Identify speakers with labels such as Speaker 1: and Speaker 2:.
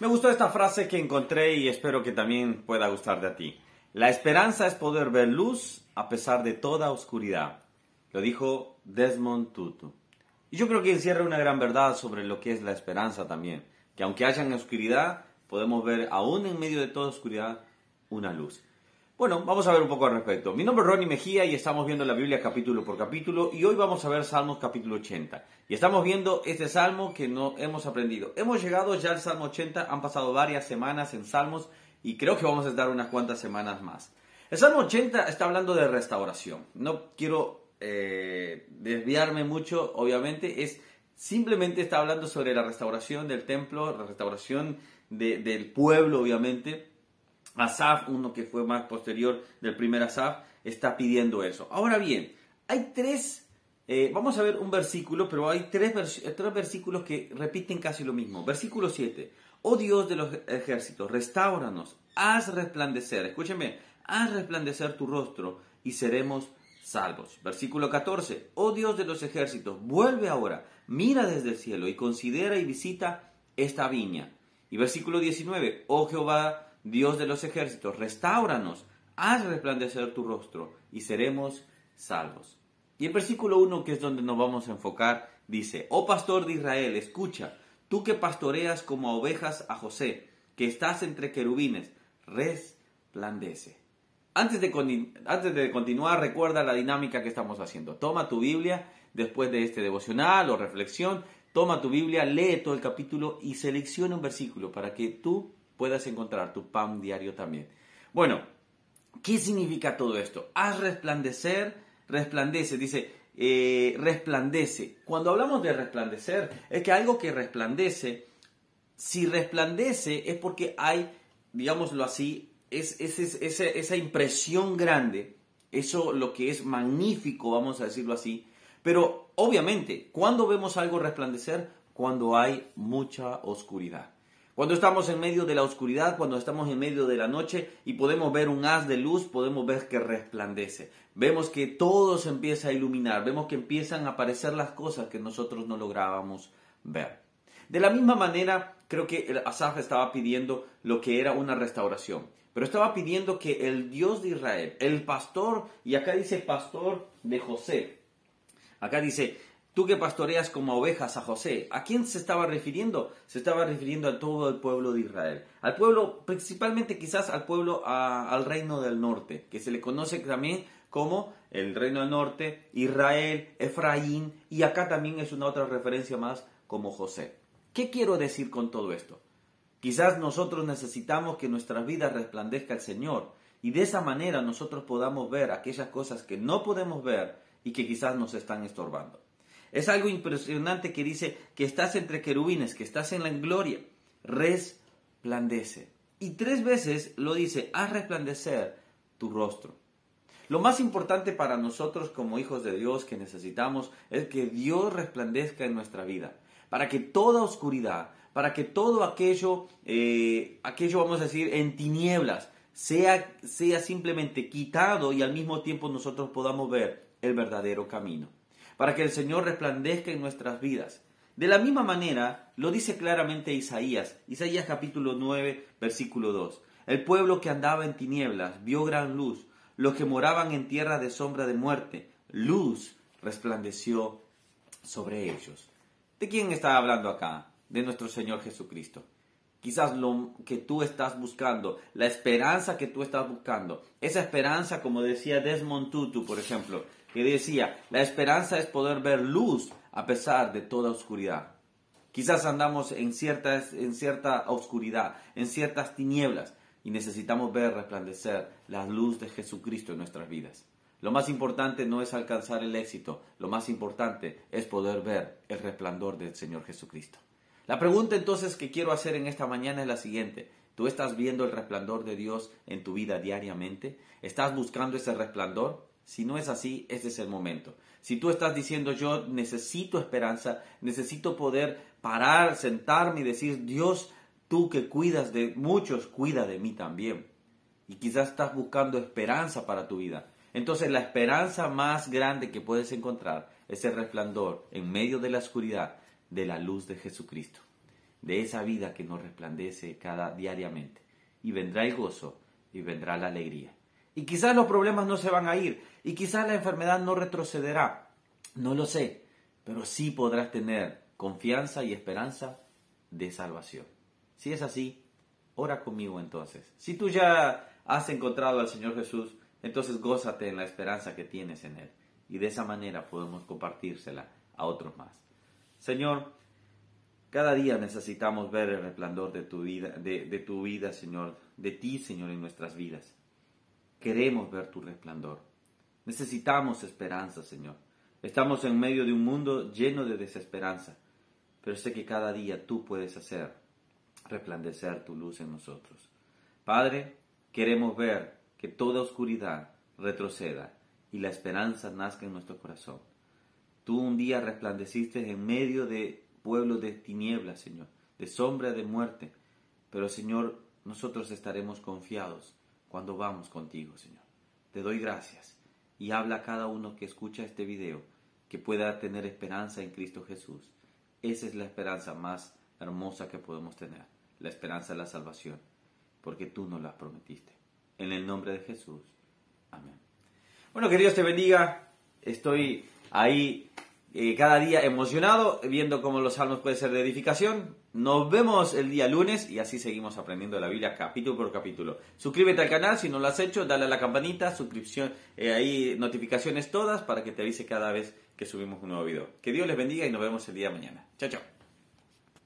Speaker 1: Me gustó esta frase que encontré y espero que también pueda gustarte a ti. La esperanza es poder ver luz a pesar de toda oscuridad. Lo dijo Desmond Tutu. Y yo creo que encierra una gran verdad sobre lo que es la esperanza también. Que aunque haya oscuridad, podemos ver aún en medio de toda oscuridad una luz. Bueno, vamos a ver un poco al respecto. Mi nombre es Ronnie Mejía y estamos viendo la Biblia capítulo por capítulo y hoy vamos a ver Salmos capítulo 80. Y estamos viendo este salmo que no hemos aprendido. Hemos llegado ya al Salmo 80, han pasado varias semanas en Salmos y creo que vamos a estar unas cuantas semanas más. El Salmo 80 está hablando de restauración. No quiero eh, desviarme mucho, obviamente, es simplemente está hablando sobre la restauración del templo, la restauración del pueblo, obviamente Asaf, uno que fue más posterior del primer Asaf, está pidiendo eso. Ahora bien, hay tres, eh, vamos a ver un versículo, pero hay tres, tres versículos que repiten casi lo mismo. Versículo 7. Oh Dios de los ejércitos, restauranos, haz resplandecer, escúchenme, haz resplandecer tu rostro y seremos salvos. Versículo 14. Oh Dios de los ejércitos, vuelve ahora, mira desde el cielo y considera y visita esta viña. Y versículo 19. Oh Jehová Dios de los ejércitos, restauranos, haz resplandecer tu rostro y seremos salvos. Y el versículo 1, que es donde nos vamos a enfocar, dice, Oh pastor de Israel, escucha, tú que pastoreas como ovejas a José, que estás entre querubines, resplandece. Antes de, antes de continuar, recuerda la dinámica que estamos haciendo. Toma tu Biblia después de este devocional o reflexión, toma tu Biblia, lee todo el capítulo y selecciona un versículo para que tú puedas encontrar tu pan diario también. Bueno, ¿qué significa todo esto? Haz resplandecer, resplandece, dice, eh, resplandece. Cuando hablamos de resplandecer, es que algo que resplandece, si resplandece es porque hay, digámoslo así, es, esa impresión grande, eso lo que es magnífico, vamos a decirlo así, pero obviamente, ¿cuándo vemos algo resplandecer? Cuando hay mucha oscuridad. Cuando estamos en medio de la oscuridad, cuando estamos en medio de la noche y podemos ver un haz de luz, podemos ver que resplandece. Vemos que todo se empieza a iluminar, vemos que empiezan a aparecer las cosas que nosotros no lográbamos ver. De la misma manera, creo que Asaf estaba pidiendo lo que era una restauración, pero estaba pidiendo que el Dios de Israel, el pastor, y acá dice pastor de José, acá dice, Tú que pastoreas como ovejas a José, ¿a quién se estaba refiriendo? Se estaba refiriendo a todo el pueblo de Israel. Al pueblo, principalmente quizás al pueblo, al reino del norte, que se le conoce también como el reino del norte, Israel, Efraín, y acá también es una otra referencia más como José. ¿Qué quiero decir con todo esto? Quizás nosotros necesitamos que nuestra vida resplandezca al Señor y de esa manera nosotros podamos ver aquellas cosas que no podemos ver y que quizás nos están estorbando. Es algo impresionante que dice que estás entre querubines, que estás en la gloria. Resplandece. Y tres veces lo dice, haz resplandecer tu rostro. Lo más importante para nosotros como hijos de Dios que necesitamos es que Dios resplandezca en nuestra vida. Para que toda oscuridad, para que todo aquello, eh, aquello vamos a decir, en tinieblas, sea, sea simplemente quitado y al mismo tiempo nosotros podamos ver el verdadero camino para que el Señor resplandezca en nuestras vidas. De la misma manera, lo dice claramente Isaías, Isaías capítulo 9, versículo 2. El pueblo que andaba en tinieblas vio gran luz, los que moraban en tierra de sombra de muerte, luz resplandeció sobre ellos. ¿De quién está hablando acá? De nuestro Señor Jesucristo. Quizás lo que tú estás buscando, la esperanza que tú estás buscando, esa esperanza, como decía Desmond Tutu, por ejemplo, que decía, la esperanza es poder ver luz a pesar de toda oscuridad. Quizás andamos en, ciertas, en cierta oscuridad, en ciertas tinieblas, y necesitamos ver resplandecer la luz de Jesucristo en nuestras vidas. Lo más importante no es alcanzar el éxito, lo más importante es poder ver el resplandor del Señor Jesucristo. La pregunta entonces que quiero hacer en esta mañana es la siguiente. ¿Tú estás viendo el resplandor de Dios en tu vida diariamente? ¿Estás buscando ese resplandor? Si no es así, ese es el momento. Si tú estás diciendo yo necesito esperanza, necesito poder parar, sentarme y decir, Dios, tú que cuidas de muchos, cuida de mí también. Y quizás estás buscando esperanza para tu vida. Entonces la esperanza más grande que puedes encontrar es el resplandor en medio de la oscuridad de la luz de Jesucristo. de esa vida que nos resplandece cada diariamente. Y vendrá el gozo y vendrá la alegría. Y quizás los problemas no se van a ir, y quizás la enfermedad no retrocederá, no lo sé, pero sí podrás tener confianza y esperanza de salvación. Si es así, ora conmigo entonces. Si tú ya has encontrado al Señor Jesús, entonces gózate en la esperanza que tienes en Él. Y de esa manera podemos compartírsela a otros más. Señor, cada día necesitamos ver el resplandor de tu vida, de, de tu vida, Señor, de ti, Señor, en nuestras vidas. Queremos ver tu resplandor. Necesitamos esperanza, Señor. Estamos en medio de un mundo lleno de desesperanza, pero sé que cada día tú puedes hacer resplandecer tu luz en nosotros. Padre, queremos ver que toda oscuridad retroceda y la esperanza nazca en nuestro corazón. Tú un día resplandeciste en medio de pueblos de tinieblas, Señor, de sombra de muerte, pero Señor, nosotros estaremos confiados cuando vamos contigo, Señor. Te doy gracias y habla a cada uno que escucha este video que pueda tener esperanza en Cristo Jesús. Esa es la esperanza más hermosa que podemos tener, la esperanza de la salvación, porque tú nos la prometiste. En el nombre de Jesús. Amén. Bueno, que Dios te bendiga. Estoy ahí eh, cada día emocionado viendo cómo los salmos pueden ser de edificación. Nos vemos el día lunes y así seguimos aprendiendo la Biblia capítulo por capítulo. Suscríbete al canal si no lo has hecho, dale a la campanita, suscripción, eh, ahí notificaciones todas para que te avise cada vez que subimos un nuevo video. Que Dios les bendiga y nos vemos el día de mañana. Chao, chao.